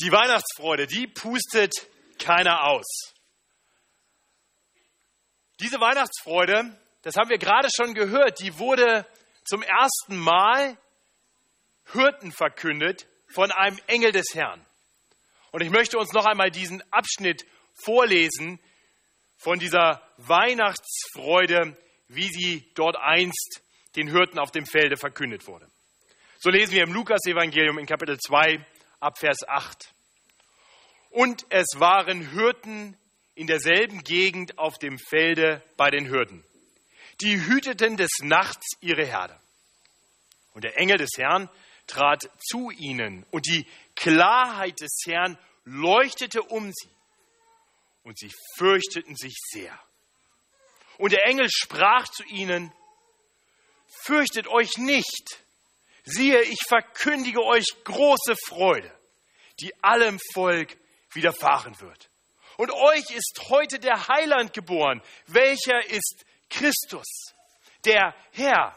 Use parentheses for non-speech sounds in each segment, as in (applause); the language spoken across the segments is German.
Die Weihnachtsfreude, die pustet keiner aus. Diese Weihnachtsfreude, das haben wir gerade schon gehört, die wurde zum ersten Mal Hürden verkündet von einem Engel des Herrn. Und ich möchte uns noch einmal diesen Abschnitt vorlesen von dieser Weihnachtsfreude, wie sie dort einst den Hirten auf dem Felde verkündet wurde. So lesen wir im Lukas-Evangelium in Kapitel 2 ab Vers 8. Und es waren Hirten in derselben Gegend auf dem Felde bei den Hürden. Die hüteten des Nachts ihre Herde. Und der Engel des Herrn trat zu ihnen und die Klarheit des Herrn leuchtete um sie. Und sie fürchteten sich sehr. Und der Engel sprach zu ihnen, fürchtet euch nicht. Siehe, ich verkündige euch große Freude, die allem Volk widerfahren wird. Und euch ist heute der Heiland geboren, welcher ist Christus, der Herr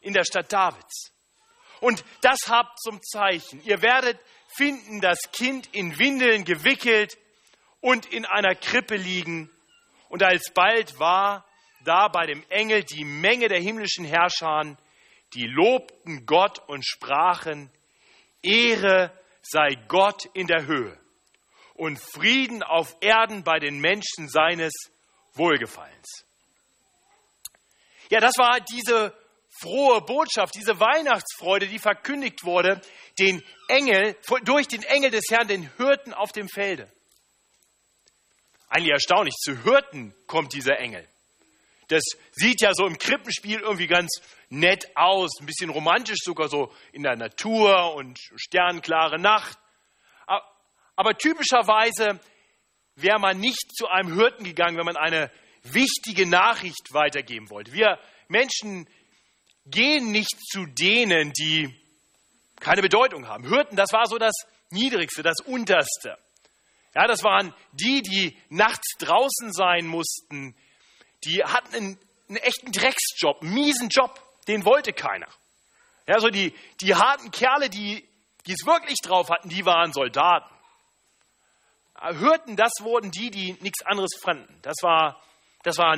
in der Stadt Davids. Und das habt zum Zeichen. Ihr werdet finden das Kind in Windeln gewickelt und in einer Krippe liegen. Und alsbald war da bei dem Engel die Menge der himmlischen Herrscher, die lobten Gott und sprachen, Ehre sei Gott in der Höhe und Frieden auf Erden bei den Menschen seines Wohlgefallens. Ja, das war diese frohe Botschaft, diese Weihnachtsfreude, die verkündigt wurde, den Engel, durch den Engel des Herrn, den Hirten auf dem Felde. Eigentlich erstaunlich, zu Hirten kommt dieser Engel. Das sieht ja so im Krippenspiel irgendwie ganz nett aus, ein bisschen romantisch sogar so in der Natur und sternklare Nacht. Aber typischerweise wäre man nicht zu einem Hirten gegangen, wenn man eine wichtige Nachricht weitergeben wollte. Wir Menschen gehen nicht zu denen, die keine Bedeutung haben. Hirten, das war so das Niedrigste, das Unterste. Ja, das waren die, die nachts draußen sein mussten. Die hatten einen, einen echten Drecksjob, einen miesen Job. Den wollte keiner. Ja, so die, die harten Kerle, die, die es wirklich drauf hatten, die waren Soldaten. Hürden, das wurden die, die nichts anderes fanden. Das war, das war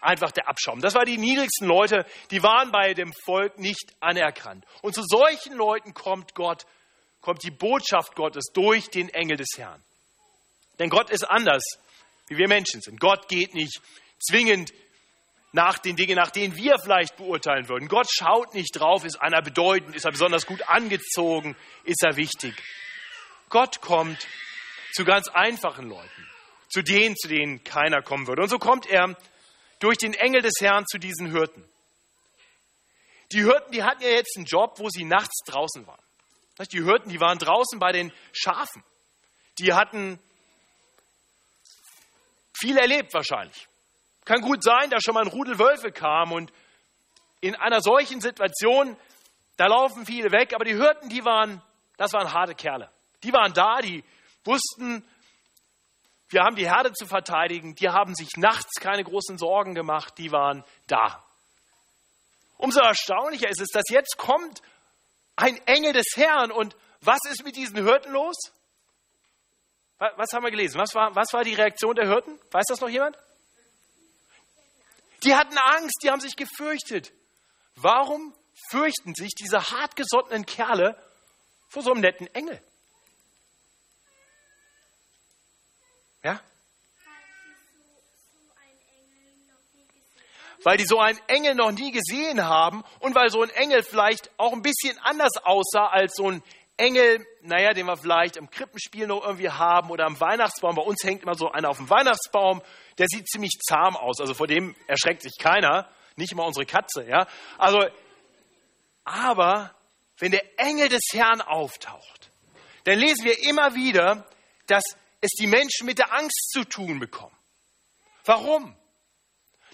einfach der Abschaum. Das waren die niedrigsten Leute, die waren bei dem Volk nicht anerkannt. Und zu solchen Leuten kommt Gott, kommt die Botschaft Gottes durch den Engel des Herrn. Denn Gott ist anders, wie wir Menschen sind. Gott geht nicht zwingend nach den Dingen, nach denen wir vielleicht beurteilen würden. Gott schaut nicht drauf, ist einer bedeutend, ist er besonders gut angezogen, ist er wichtig. Gott kommt zu ganz einfachen Leuten, zu denen, zu denen keiner kommen würde. Und so kommt er durch den Engel des Herrn zu diesen Hirten. Die Hirten, die hatten ja jetzt einen Job, wo sie nachts draußen waren. Die Hirten, die waren draußen bei den Schafen. Die hatten viel erlebt wahrscheinlich. Kann gut sein, dass schon mal ein Rudel Wölfe kam und in einer solchen Situation, da laufen viele weg, aber die Hirten, die waren, das waren harte Kerle. Die waren da, die wussten, wir haben die Herde zu verteidigen, die haben sich nachts keine großen Sorgen gemacht, die waren da. Umso erstaunlicher ist es, dass jetzt kommt ein Engel des Herrn und was ist mit diesen Hirten los? Was haben wir gelesen? Was war, was war die Reaktion der Hirten? Weiß das noch jemand? Die hatten Angst, die haben sich gefürchtet. Warum fürchten sich diese hartgesottenen Kerle vor so einem netten Engel? Ja? Weil die so einen Engel noch nie gesehen haben und weil so ein Engel vielleicht auch ein bisschen anders aussah als so ein Engel, naja, den wir vielleicht im Krippenspiel noch irgendwie haben oder am Weihnachtsbaum. Bei uns hängt immer so einer auf dem Weihnachtsbaum, der sieht ziemlich zahm aus. Also vor dem erschreckt sich keiner, nicht immer unsere Katze, ja. Also, aber wenn der Engel des Herrn auftaucht, dann lesen wir immer wieder, dass es die Menschen mit der Angst zu tun bekommen. Warum?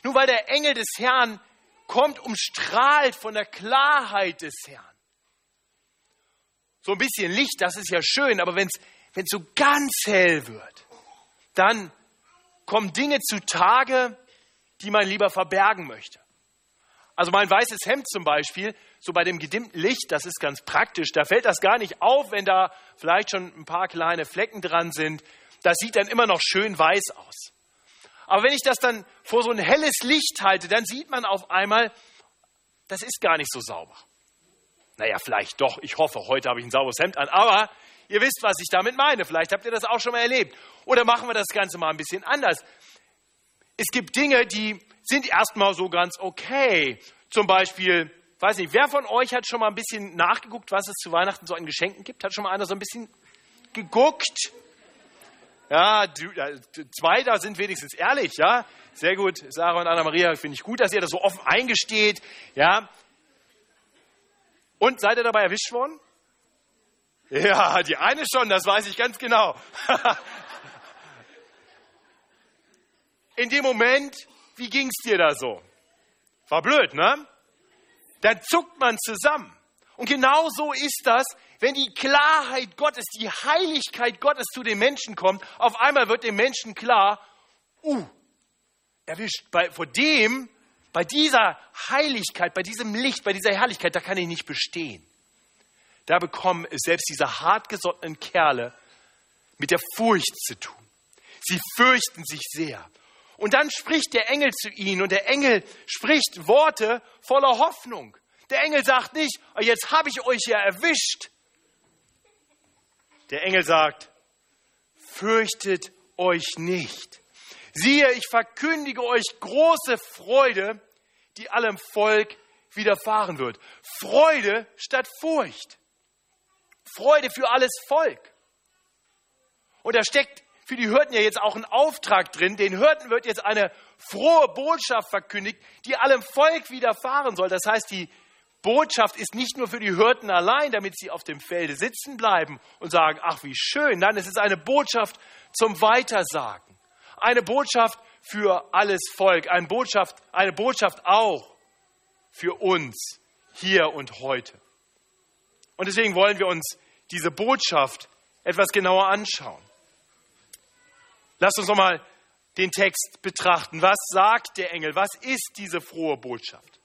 Nur weil der Engel des Herrn kommt, umstrahlt von der Klarheit des Herrn. So ein bisschen Licht, das ist ja schön, aber wenn es so ganz hell wird, dann kommen Dinge zutage, die man lieber verbergen möchte. Also mein weißes Hemd zum Beispiel, so bei dem gedimmten Licht, das ist ganz praktisch. Da fällt das gar nicht auf, wenn da vielleicht schon ein paar kleine Flecken dran sind. Das sieht dann immer noch schön weiß aus. Aber wenn ich das dann vor so ein helles Licht halte, dann sieht man auf einmal, das ist gar nicht so sauber. Naja, vielleicht doch. Ich hoffe, heute habe ich ein sauberes Hemd an. Aber ihr wisst, was ich damit meine. Vielleicht habt ihr das auch schon mal erlebt. Oder machen wir das Ganze mal ein bisschen anders. Es gibt Dinge, die sind erstmal so ganz okay. Zum Beispiel, weiß nicht, wer von euch hat schon mal ein bisschen nachgeguckt, was es zu Weihnachten so an Geschenken gibt? Hat schon mal einer so ein bisschen geguckt? Ja, zwei da sind wenigstens ehrlich, ja. Sehr gut, Sarah und Anna-Maria, finde ich gut, dass ihr das so offen eingesteht, ja. Und seid ihr dabei erwischt worden? Ja, die eine schon, das weiß ich ganz genau. (laughs) In dem Moment wie ging es dir da so? War blöd, ne? Dann zuckt man zusammen. Und genau so ist das, wenn die Klarheit Gottes, die Heiligkeit Gottes zu den Menschen kommt. Auf einmal wird dem Menschen klar, uh, erwischt, bei, vor dem, bei dieser Heiligkeit, bei diesem Licht, bei dieser Herrlichkeit, da kann ich nicht bestehen. Da bekommen es selbst diese hartgesottenen Kerle mit der Furcht zu tun. Sie fürchten sich sehr. Und dann spricht der Engel zu ihnen und der Engel spricht Worte voller Hoffnung. Der Engel sagt nicht, oh, jetzt habe ich euch ja erwischt. Der Engel sagt, fürchtet euch nicht. Siehe, ich verkündige euch große Freude, die allem Volk widerfahren wird. Freude statt Furcht. Freude für alles Volk. Und da steckt für die Hürden ja jetzt auch ein Auftrag drin. Den Hürden wird jetzt eine frohe Botschaft verkündigt, die allem Volk widerfahren soll. Das heißt, die Botschaft ist nicht nur für die Hirten allein, damit sie auf dem Felde sitzen bleiben und sagen, ach wie schön. Nein, es ist eine Botschaft zum Weitersagen. Eine Botschaft für alles Volk. Eine Botschaft, eine Botschaft auch für uns hier und heute. Und deswegen wollen wir uns diese Botschaft etwas genauer anschauen. Lasst uns nochmal den Text betrachten. Was sagt der Engel? Was ist diese frohe Botschaft?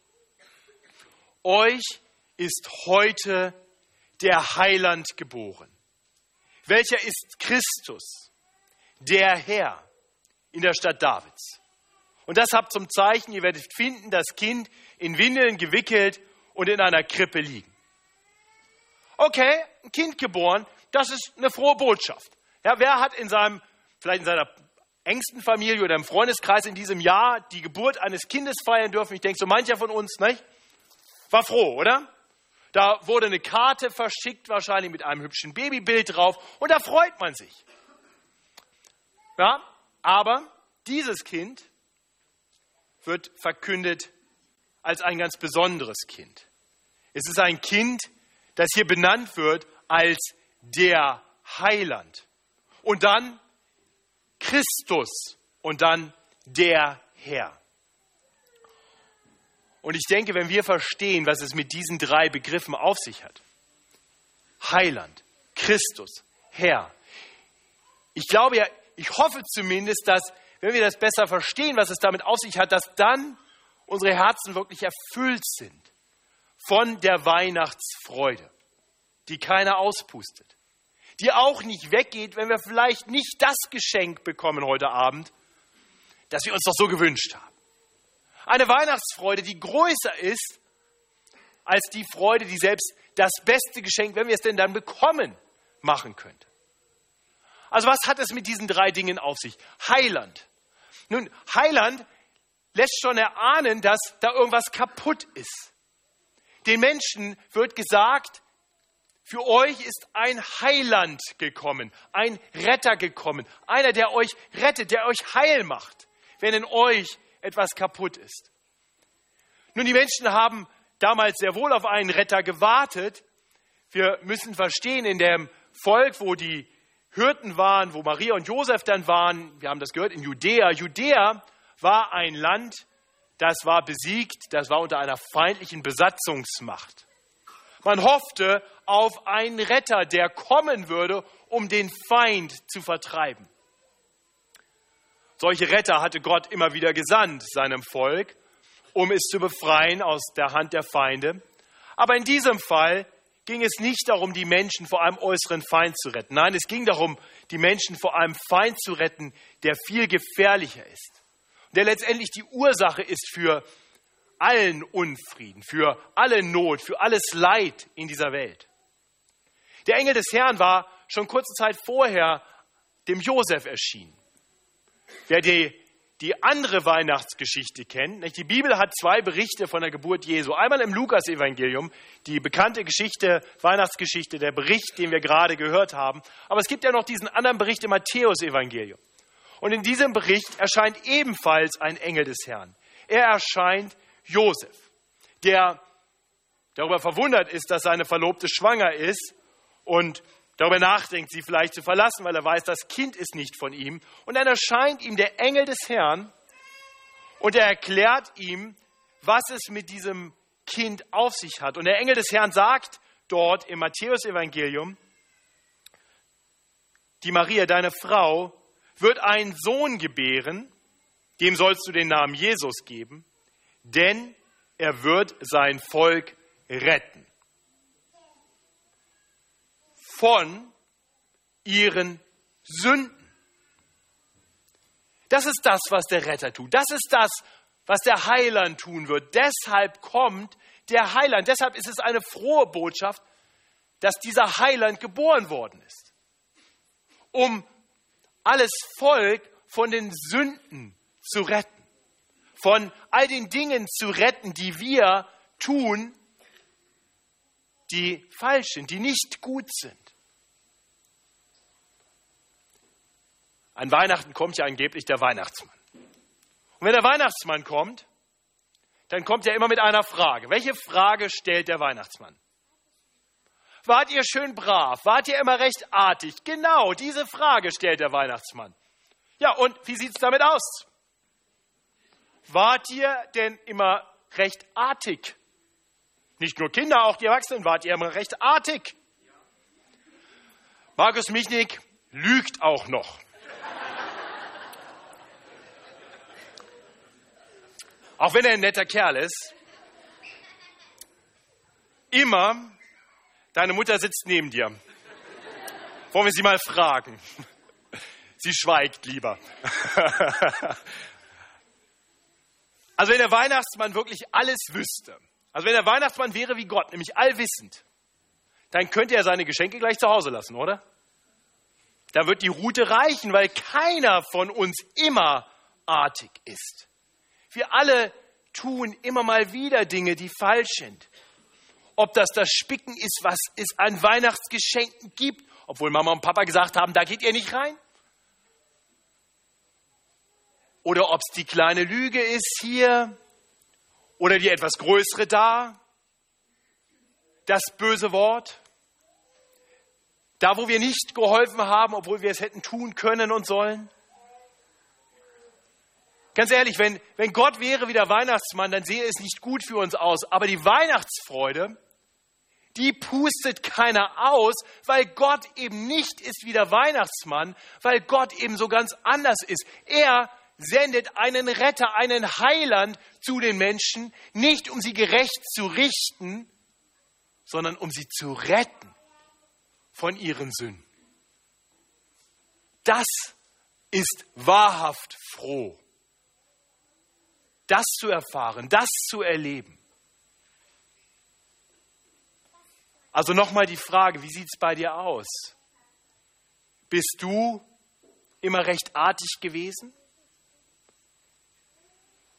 Euch ist heute der Heiland geboren. Welcher ist Christus, der Herr in der Stadt Davids? Und das habt zum Zeichen, ihr werdet finden, das Kind in Windeln gewickelt und in einer Krippe liegen. Okay, ein Kind geboren, das ist eine frohe Botschaft. Ja, wer hat in seinem vielleicht in seiner engsten Familie oder im Freundeskreis in diesem Jahr die Geburt eines Kindes feiern dürfen. Ich denke, so mancher von uns nicht? war froh, oder? Da wurde eine Karte verschickt, wahrscheinlich mit einem hübschen Babybild drauf, und da freut man sich. Ja, aber dieses Kind wird verkündet als ein ganz besonderes Kind. Es ist ein Kind, das hier benannt wird als der Heiland. Und dann Christus und dann der Herr. Und ich denke, wenn wir verstehen, was es mit diesen drei Begriffen auf sich hat, Heiland, Christus, Herr, ich glaube ja, ich hoffe zumindest, dass, wenn wir das besser verstehen, was es damit auf sich hat, dass dann unsere Herzen wirklich erfüllt sind von der Weihnachtsfreude, die keiner auspustet die auch nicht weggeht, wenn wir vielleicht nicht das Geschenk bekommen heute Abend, das wir uns doch so gewünscht haben. Eine Weihnachtsfreude, die größer ist als die Freude, die selbst das beste Geschenk, wenn wir es denn dann bekommen, machen könnte. Also was hat es mit diesen drei Dingen auf sich? Heiland. Nun, Heiland lässt schon erahnen, dass da irgendwas kaputt ist. Den Menschen wird gesagt, für euch ist ein Heiland gekommen, ein Retter gekommen, einer, der euch rettet, der euch heil macht, wenn in euch etwas kaputt ist. Nun, die Menschen haben damals sehr wohl auf einen Retter gewartet. Wir müssen verstehen, in dem Volk, wo die Hirten waren, wo Maria und Josef dann waren, wir haben das gehört, in Judäa. Judäa war ein Land, das war besiegt, das war unter einer feindlichen Besatzungsmacht. Man hoffte auf einen Retter, der kommen würde, um den Feind zu vertreiben. Solche Retter hatte Gott immer wieder gesandt seinem Volk. um es zu befreien aus der Hand der Feinde. Aber in diesem Fall ging es nicht darum, die Menschen vor einem äußeren Feind zu retten. Nein, es ging darum, die Menschen vor einem Feind zu retten, der viel gefährlicher ist. Der letztendlich die Ursache ist für allen Unfrieden, für alle Not, für alles Leid in dieser Welt. Der Engel des Herrn war schon kurze Zeit vorher dem Josef erschienen. Wer die die andere Weihnachtsgeschichte kennt. Die Bibel hat zwei Berichte von der Geburt Jesu. Einmal im Lukas-Evangelium, die bekannte Geschichte, Weihnachtsgeschichte, der Bericht, den wir gerade gehört haben. Aber es gibt ja noch diesen anderen Bericht im Matthäus-Evangelium. Und in diesem Bericht erscheint ebenfalls ein Engel des Herrn. Er erscheint Josef, der darüber verwundert ist, dass seine Verlobte schwanger ist und darüber nachdenkt, sie vielleicht zu verlassen, weil er weiß, das Kind ist nicht von ihm. Und dann erscheint ihm der Engel des Herrn und er erklärt ihm, was es mit diesem Kind auf sich hat. Und der Engel des Herrn sagt dort im Matthäusevangelium, die Maria, deine Frau, wird einen Sohn gebären, dem sollst du den Namen Jesus geben, denn er wird sein Volk retten von ihren Sünden. Das ist das, was der Retter tut. Das ist das, was der Heiland tun wird. Deshalb kommt der Heiland. Deshalb ist es eine frohe Botschaft, dass dieser Heiland geboren worden ist. Um alles Volk von den Sünden zu retten. Von all den Dingen zu retten, die wir tun, die falsch sind, die nicht gut sind. An Weihnachten kommt ja angeblich der Weihnachtsmann. Und wenn der Weihnachtsmann kommt, dann kommt er immer mit einer Frage. Welche Frage stellt der Weihnachtsmann? Wart ihr schön brav? Wart ihr immer recht artig? Genau, diese Frage stellt der Weihnachtsmann. Ja, und wie sieht es damit aus? Wart ihr denn immer recht artig? Nicht nur Kinder, auch die Erwachsenen, wart ihr immer recht artig? Markus Michnik lügt auch noch. Auch wenn er ein netter Kerl ist, immer, deine Mutter sitzt neben dir. Wollen wir sie mal fragen? Sie schweigt lieber. (laughs) Also wenn der Weihnachtsmann wirklich alles wüsste, also wenn der Weihnachtsmann wäre wie Gott, nämlich allwissend, dann könnte er seine Geschenke gleich zu Hause lassen, oder? Da wird die Route reichen, weil keiner von uns immer artig ist. Wir alle tun immer mal wieder Dinge, die falsch sind. Ob das das Spicken ist, was es an Weihnachtsgeschenken gibt, obwohl Mama und Papa gesagt haben, da geht ihr nicht rein. Oder ob es die kleine Lüge ist hier oder die etwas größere da. Das böse Wort. Da, wo wir nicht geholfen haben, obwohl wir es hätten tun können und sollen. Ganz ehrlich, wenn, wenn Gott wäre wie der Weihnachtsmann, dann sehe es nicht gut für uns aus. Aber die Weihnachtsfreude, die pustet keiner aus, weil Gott eben nicht ist wie der Weihnachtsmann, weil Gott eben so ganz anders ist. Er sendet einen Retter, einen Heiland zu den Menschen, nicht um sie gerecht zu richten, sondern um sie zu retten von ihren Sünden. Das ist wahrhaft froh das zu erfahren, das zu erleben. Also nochmal die Frage, wie sieht es bei dir aus? Bist du immer recht artig gewesen?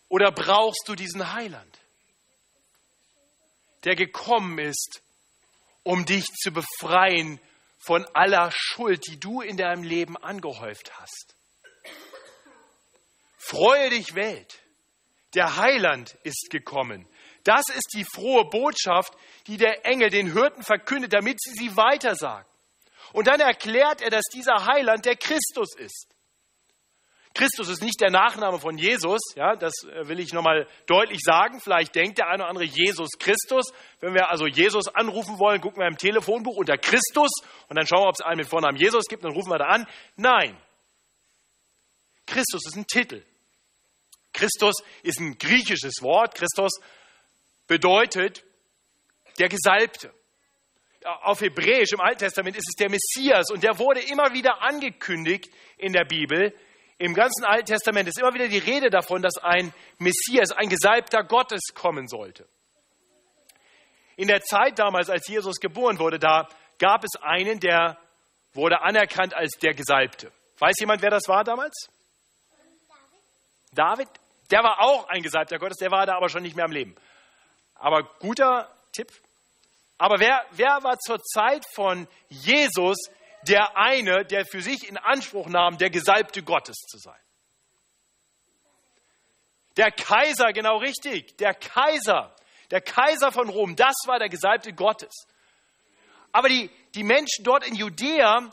Oder brauchst du diesen Heiland, der gekommen ist, um dich zu befreien von aller Schuld, die du in deinem Leben angehäuft hast? Freue dich, Welt. Der Heiland ist gekommen. Das ist die frohe Botschaft, die der Engel den Hirten verkündet, damit sie sie weitersagen. Und dann erklärt er, dass dieser Heiland der Christus ist. Christus ist nicht der Nachname von Jesus, ja, das äh, will ich nochmal deutlich sagen. Vielleicht denkt der eine oder andere Jesus Christus. Wenn wir also Jesus anrufen wollen, gucken wir im Telefonbuch unter Christus und dann schauen wir, ob es einen mit Vornamen Jesus gibt, dann rufen wir da an. Nein. Christus ist ein Titel. Christus ist ein griechisches Wort. Christus bedeutet der Gesalbte. Auf Hebräisch im Alten Testament ist es der Messias und der wurde immer wieder angekündigt in der Bibel. Im ganzen Alten Testament ist immer wieder die Rede davon, dass ein Messias, ein Gesalbter Gottes kommen sollte. In der Zeit damals, als Jesus geboren wurde, da gab es einen, der wurde anerkannt als der Gesalbte. Weiß jemand, wer das war damals? David. Der war auch ein Gesalbter Gottes, der war da aber schon nicht mehr am Leben. Aber guter Tipp. Aber wer, wer war zur Zeit von Jesus der eine, der für sich in Anspruch nahm, der Gesalbte Gottes zu sein? Der Kaiser, genau richtig, der Kaiser, der Kaiser von Rom, das war der Gesalbte Gottes. Aber die, die Menschen dort in Judäa,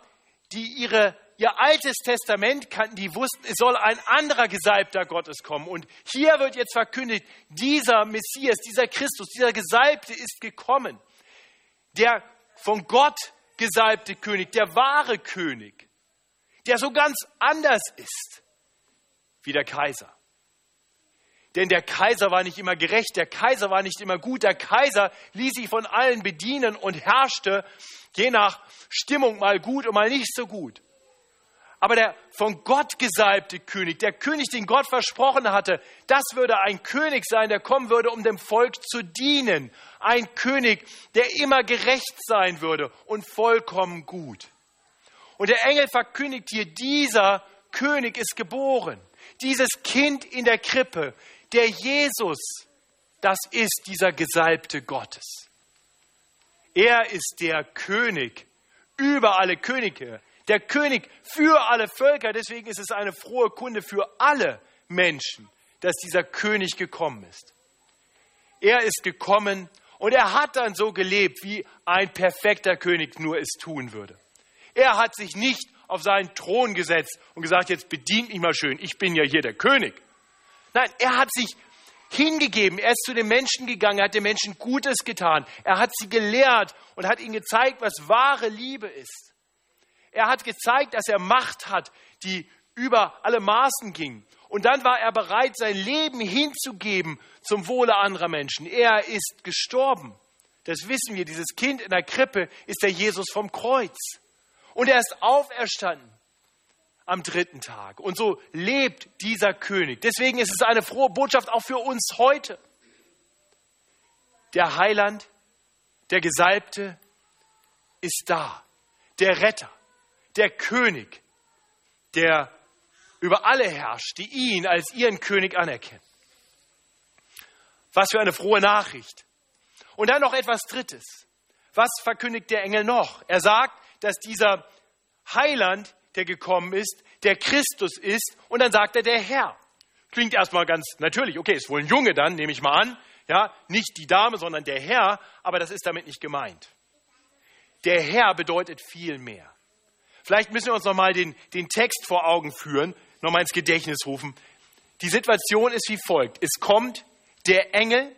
die ihre, ihr altes Testament kannten, die wussten, es soll ein anderer Gesalbter Gottes kommen. Und hier wird jetzt verkündet, dieser Messias, dieser Christus, dieser Gesalbte ist gekommen. Der von Gott gesalbte König, der wahre König, der so ganz anders ist wie der Kaiser. Denn der Kaiser war nicht immer gerecht, der Kaiser war nicht immer gut, der Kaiser ließ sich von allen bedienen und herrschte je nach Stimmung mal gut und mal nicht so gut. Aber der von Gott gesalbte König, der König, den Gott versprochen hatte, das würde ein König sein, der kommen würde, um dem Volk zu dienen. Ein König, der immer gerecht sein würde und vollkommen gut. Und der Engel verkündigt hier, dieser König ist geboren. Dieses Kind in der Krippe, der Jesus, das ist dieser Gesalbte Gottes. Er ist der König über alle Könige, der König für alle Völker. Deswegen ist es eine frohe Kunde für alle Menschen, dass dieser König gekommen ist. Er ist gekommen und er hat dann so gelebt, wie ein perfekter König nur es tun würde. Er hat sich nicht auf seinen Thron gesetzt und gesagt, jetzt bedient mich mal schön, ich bin ja hier der König. Nein, er hat sich hingegeben. Er ist zu den Menschen gegangen, er hat den Menschen Gutes getan. Er hat sie gelehrt und hat ihnen gezeigt, was wahre Liebe ist. Er hat gezeigt, dass er Macht hat, die über alle Maßen ging. Und dann war er bereit, sein Leben hinzugeben zum Wohle anderer Menschen. Er ist gestorben. Das wissen wir. Dieses Kind in der Krippe ist der Jesus vom Kreuz. Und er ist auferstanden am dritten Tag. Und so lebt dieser König. Deswegen ist es eine frohe Botschaft auch für uns heute. Der Heiland, der Gesalbte ist da. Der Retter, der König, der über alle herrscht, die ihn als ihren König anerkennen. Was für eine frohe Nachricht. Und dann noch etwas Drittes. Was verkündigt der Engel noch? Er sagt, dass dieser Heiland der gekommen ist, der Christus ist, und dann sagt er der Herr. Klingt erstmal ganz natürlich, okay, ist wohl ein Junge dann, nehme ich mal an, ja, nicht die Dame, sondern der Herr, aber das ist damit nicht gemeint. Der Herr bedeutet viel mehr. Vielleicht müssen wir uns nochmal den, den Text vor Augen führen, nochmal ins Gedächtnis rufen. Die Situation ist wie folgt. Es kommt der Engel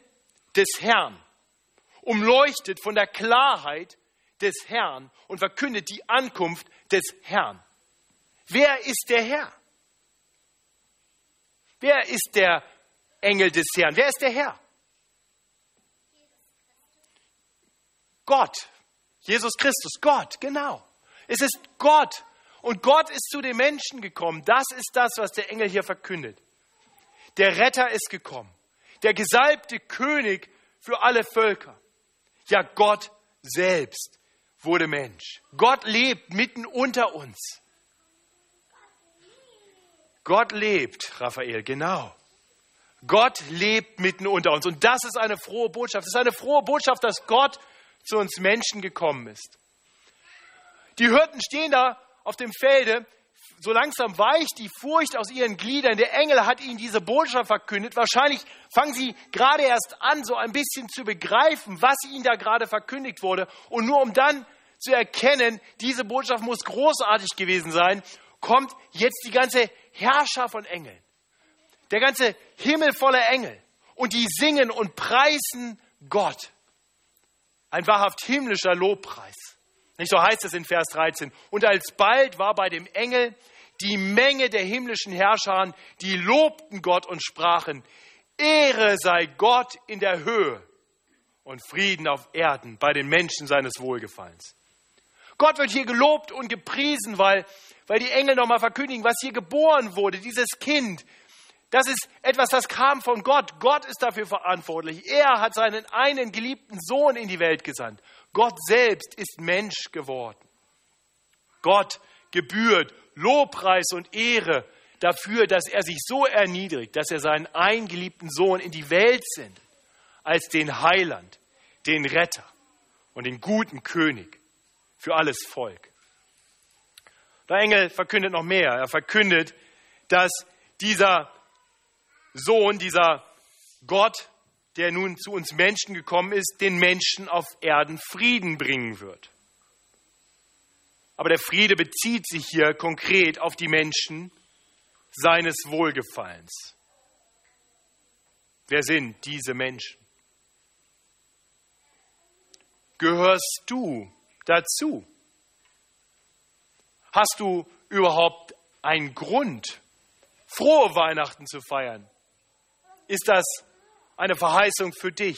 des Herrn, umleuchtet von der Klarheit des Herrn und verkündet die Ankunft des Herrn. Wer ist der Herr? Wer ist der Engel des Herrn? Wer ist der Herr? Gott. Jesus Christus. Gott, genau. Es ist Gott. Und Gott ist zu den Menschen gekommen. Das ist das, was der Engel hier verkündet. Der Retter ist gekommen. Der gesalbte König für alle Völker. Ja, Gott selbst wurde Mensch. Gott lebt mitten unter uns. Gott lebt, Raphael, genau. Gott lebt mitten unter uns. Und das ist eine frohe Botschaft. Es ist eine frohe Botschaft, dass Gott zu uns Menschen gekommen ist. Die Hirten stehen da auf dem Felde. So langsam weicht die Furcht aus ihren Gliedern. Der Engel hat ihnen diese Botschaft verkündet. Wahrscheinlich fangen sie gerade erst an, so ein bisschen zu begreifen, was ihnen da gerade verkündigt wurde. Und nur um dann zu erkennen, diese Botschaft muss großartig gewesen sein, kommt jetzt die ganze Herrscher von Engeln. Der ganze Himmel voller Engel. Und die singen und preisen Gott. Ein wahrhaft himmlischer Lobpreis. Nicht so heißt es in Vers 13. Und alsbald war bei dem Engel die Menge der himmlischen Herrscher, die lobten Gott und sprachen, Ehre sei Gott in der Höhe und Frieden auf Erden bei den Menschen seines Wohlgefallens. Gott wird hier gelobt und gepriesen, weil, weil die Engel nochmal verkündigen, was hier geboren wurde, dieses Kind. Das ist etwas, das kam von Gott. Gott ist dafür verantwortlich. Er hat seinen einen geliebten Sohn in die Welt gesandt. Gott selbst ist Mensch geworden. Gott gebührt Lobpreis und Ehre dafür, dass er sich so erniedrigt, dass er seinen eingeliebten Sohn in die Welt sendet, als den Heiland, den Retter und den guten König für alles Volk. Der Engel verkündet noch mehr. Er verkündet, dass dieser Sohn, dieser Gott, der nun zu uns Menschen gekommen ist, den Menschen auf Erden Frieden bringen wird. Aber der Friede bezieht sich hier konkret auf die Menschen seines Wohlgefallens. Wer sind diese Menschen? Gehörst du dazu? Hast du überhaupt einen Grund, frohe Weihnachten zu feiern? Ist das eine Verheißung für dich?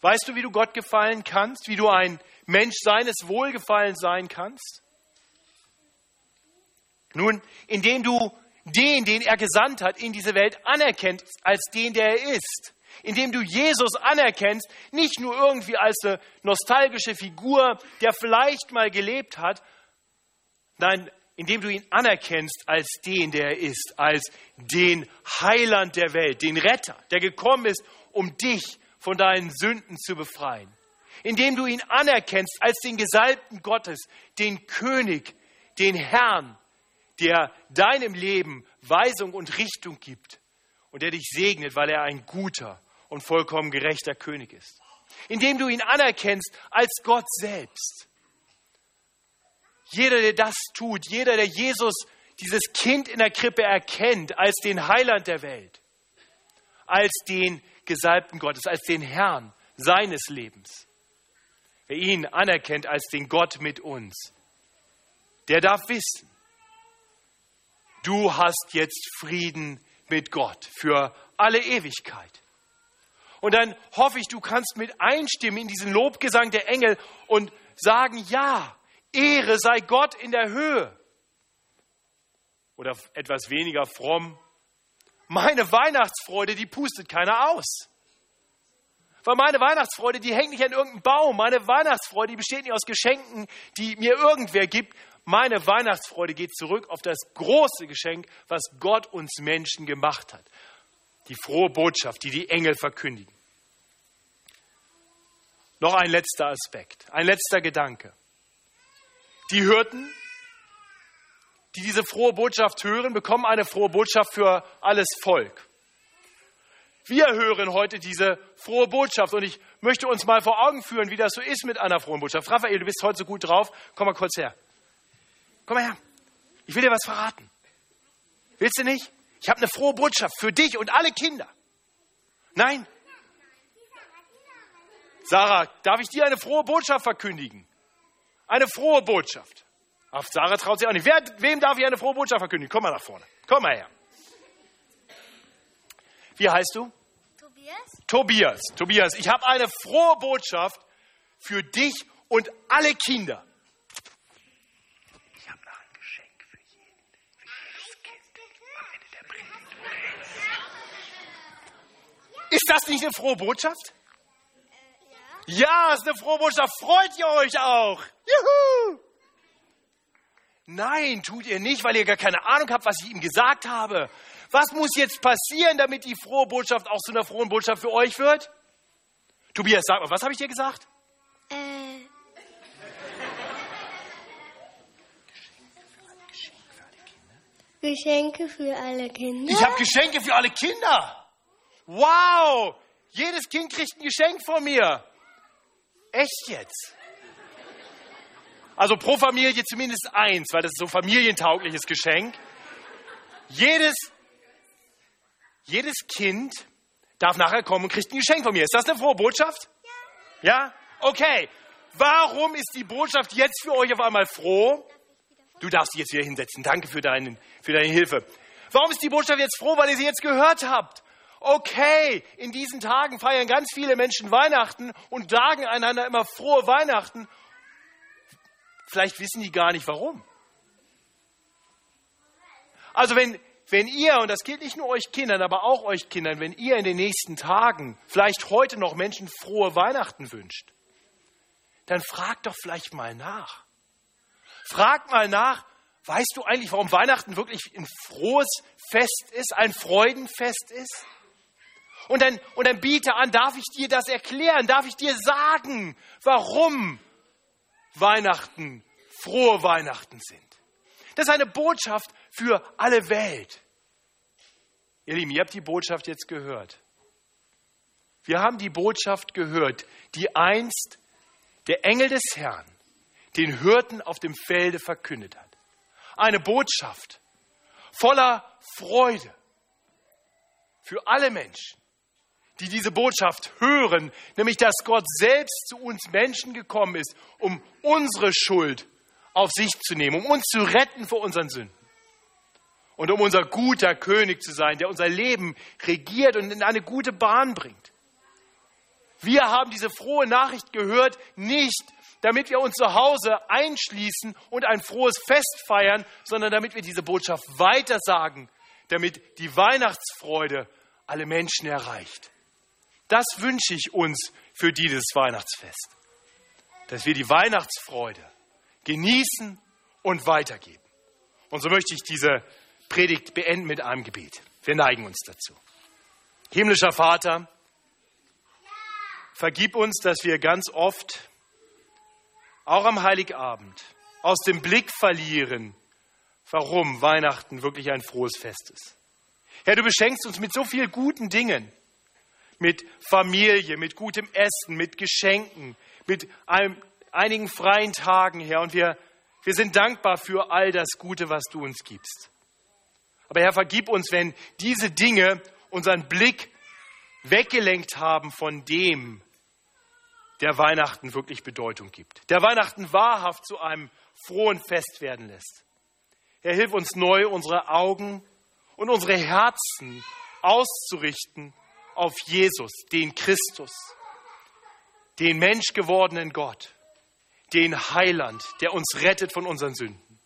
Weißt du, wie du Gott gefallen kannst, wie du ein Mensch seines Wohlgefallens sein kannst? Nun, indem du den, den er gesandt hat, in diese Welt anerkennst als den, der er ist. Indem du Jesus anerkennst, nicht nur irgendwie als eine nostalgische Figur, der vielleicht mal gelebt hat, nein, indem du ihn anerkennst als den, der er ist, als den Heiland der Welt, den Retter, der gekommen ist, um dich von deinen Sünden zu befreien indem du ihn anerkennst als den Gesalbten Gottes, den König, den Herrn, der deinem Leben Weisung und Richtung gibt und der dich segnet, weil er ein guter und vollkommen gerechter König ist. Indem du ihn anerkennst als Gott selbst. Jeder, der das tut, jeder, der Jesus, dieses Kind in der Krippe erkennt als den Heiland der Welt, als den Gesalbten Gottes, als den Herrn seines Lebens, Wer ihn anerkennt als den Gott mit uns, der darf wissen, du hast jetzt Frieden mit Gott für alle Ewigkeit. Und dann hoffe ich, du kannst mit einstimmen in diesen Lobgesang der Engel und sagen, ja, Ehre sei Gott in der Höhe. Oder etwas weniger fromm, meine Weihnachtsfreude, die pustet keiner aus. Weil meine Weihnachtsfreude, die hängt nicht an irgendeinem Baum. Meine Weihnachtsfreude, die besteht nicht aus Geschenken, die mir irgendwer gibt. Meine Weihnachtsfreude geht zurück auf das große Geschenk, was Gott uns Menschen gemacht hat. Die frohe Botschaft, die die Engel verkündigen. Noch ein letzter Aspekt, ein letzter Gedanke. Die Hirten, die diese frohe Botschaft hören, bekommen eine frohe Botschaft für alles Volk. Wir hören heute diese frohe Botschaft und ich möchte uns mal vor Augen führen, wie das so ist mit einer frohen Botschaft. Raphael, du bist heute so gut drauf. Komm mal kurz her. Komm mal her. Ich will dir was verraten. Willst du nicht? Ich habe eine frohe Botschaft für dich und alle Kinder. Nein? Sarah, darf ich dir eine frohe Botschaft verkündigen? Eine frohe Botschaft. Auf Sarah traut sich auch nicht. Wer, wem darf ich eine frohe Botschaft verkündigen? Komm mal nach vorne. Komm mal her. Wie heißt du? Tobias? Tobias. Tobias, ich habe eine frohe Botschaft für dich und alle Kinder. Ich habe noch ein Geschenk für jeden, für jedes Kind am Ende der Predigt. Ist das nicht eine frohe Botschaft? Ja. Ja, ist eine frohe Botschaft. Freut ihr euch auch? Juhu! Nein, tut ihr nicht, weil ihr gar keine Ahnung habt, was ich ihm gesagt habe. Was muss jetzt passieren, damit die frohe Botschaft auch zu einer frohen Botschaft für euch wird? Tobias, sag mal, was habe ich dir gesagt? Äh. Geschenke für alle Kinder. Ich habe Geschenke für alle Kinder. Wow! Jedes Kind kriegt ein Geschenk von mir. Echt jetzt? Also pro Familie zumindest eins, weil das ist so familientaugliches Geschenk. Jedes jedes Kind darf nachher kommen und kriegt ein Geschenk von mir. Ist das eine frohe Botschaft? Ja. Ja? Okay. Warum ist die Botschaft jetzt für euch auf einmal froh? Du darfst dich jetzt wieder hinsetzen. Danke für, deinen, für deine Hilfe. Warum ist die Botschaft jetzt froh? Weil ihr sie jetzt gehört habt. Okay, in diesen Tagen feiern ganz viele Menschen Weihnachten und sagen einander immer frohe Weihnachten. Vielleicht wissen die gar nicht warum. Also wenn, wenn ihr, und das gilt nicht nur euch Kindern, aber auch euch Kindern, wenn ihr in den nächsten Tagen, vielleicht heute noch Menschen frohe Weihnachten wünscht, dann fragt doch vielleicht mal nach. Fragt mal nach, weißt du eigentlich, warum Weihnachten wirklich ein frohes Fest ist, ein Freudenfest ist? Und dann, und dann biete an, darf ich dir das erklären? Darf ich dir sagen, warum Weihnachten frohe Weihnachten sind? Das ist eine Botschaft für alle Welt. Ihr Lieben, ihr habt die Botschaft jetzt gehört. Wir haben die Botschaft gehört, die einst der Engel des Herrn den Hirten auf dem Felde verkündet hat. Eine Botschaft voller Freude für alle Menschen, die diese Botschaft hören, nämlich dass Gott selbst zu uns Menschen gekommen ist, um unsere Schuld auf sich zu nehmen, um uns zu retten vor unseren Sünden und um unser guter König zu sein, der unser Leben regiert und in eine gute Bahn bringt. Wir haben diese frohe Nachricht gehört, nicht damit wir uns zu Hause einschließen und ein frohes Fest feiern, sondern damit wir diese Botschaft weitersagen, damit die Weihnachtsfreude alle Menschen erreicht. Das wünsche ich uns für dieses Weihnachtsfest, dass wir die Weihnachtsfreude genießen und weitergeben. Und so möchte ich diese Predigt beenden mit einem Gebet. Wir neigen uns dazu. Himmlischer Vater, vergib uns, dass wir ganz oft, auch am Heiligabend, aus dem Blick verlieren, warum Weihnachten wirklich ein frohes Fest ist. Herr, du beschenkst uns mit so vielen guten Dingen, mit Familie, mit gutem Essen, mit Geschenken, mit einem, einigen freien Tagen, Herr. Und wir, wir sind dankbar für all das Gute, was du uns gibst. Aber Herr, vergib uns, wenn diese Dinge unseren Blick weggelenkt haben von dem, der Weihnachten wirklich Bedeutung gibt, der Weihnachten wahrhaft zu einem frohen Fest werden lässt. Herr, hilf uns neu, unsere Augen und unsere Herzen auszurichten auf Jesus, den Christus, den menschgewordenen Gott, den Heiland, der uns rettet von unseren Sünden.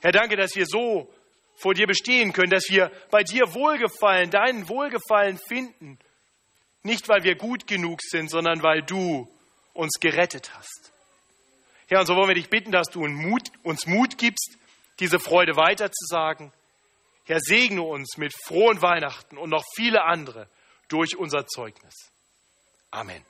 Herr, danke, dass wir so vor dir bestehen können, dass wir bei dir Wohlgefallen, deinen Wohlgefallen finden. Nicht, weil wir gut genug sind, sondern weil du uns gerettet hast. Herr, und so wollen wir dich bitten, dass du uns Mut gibst, diese Freude weiterzusagen. Herr, segne uns mit frohen Weihnachten und noch viele andere durch unser Zeugnis. Amen.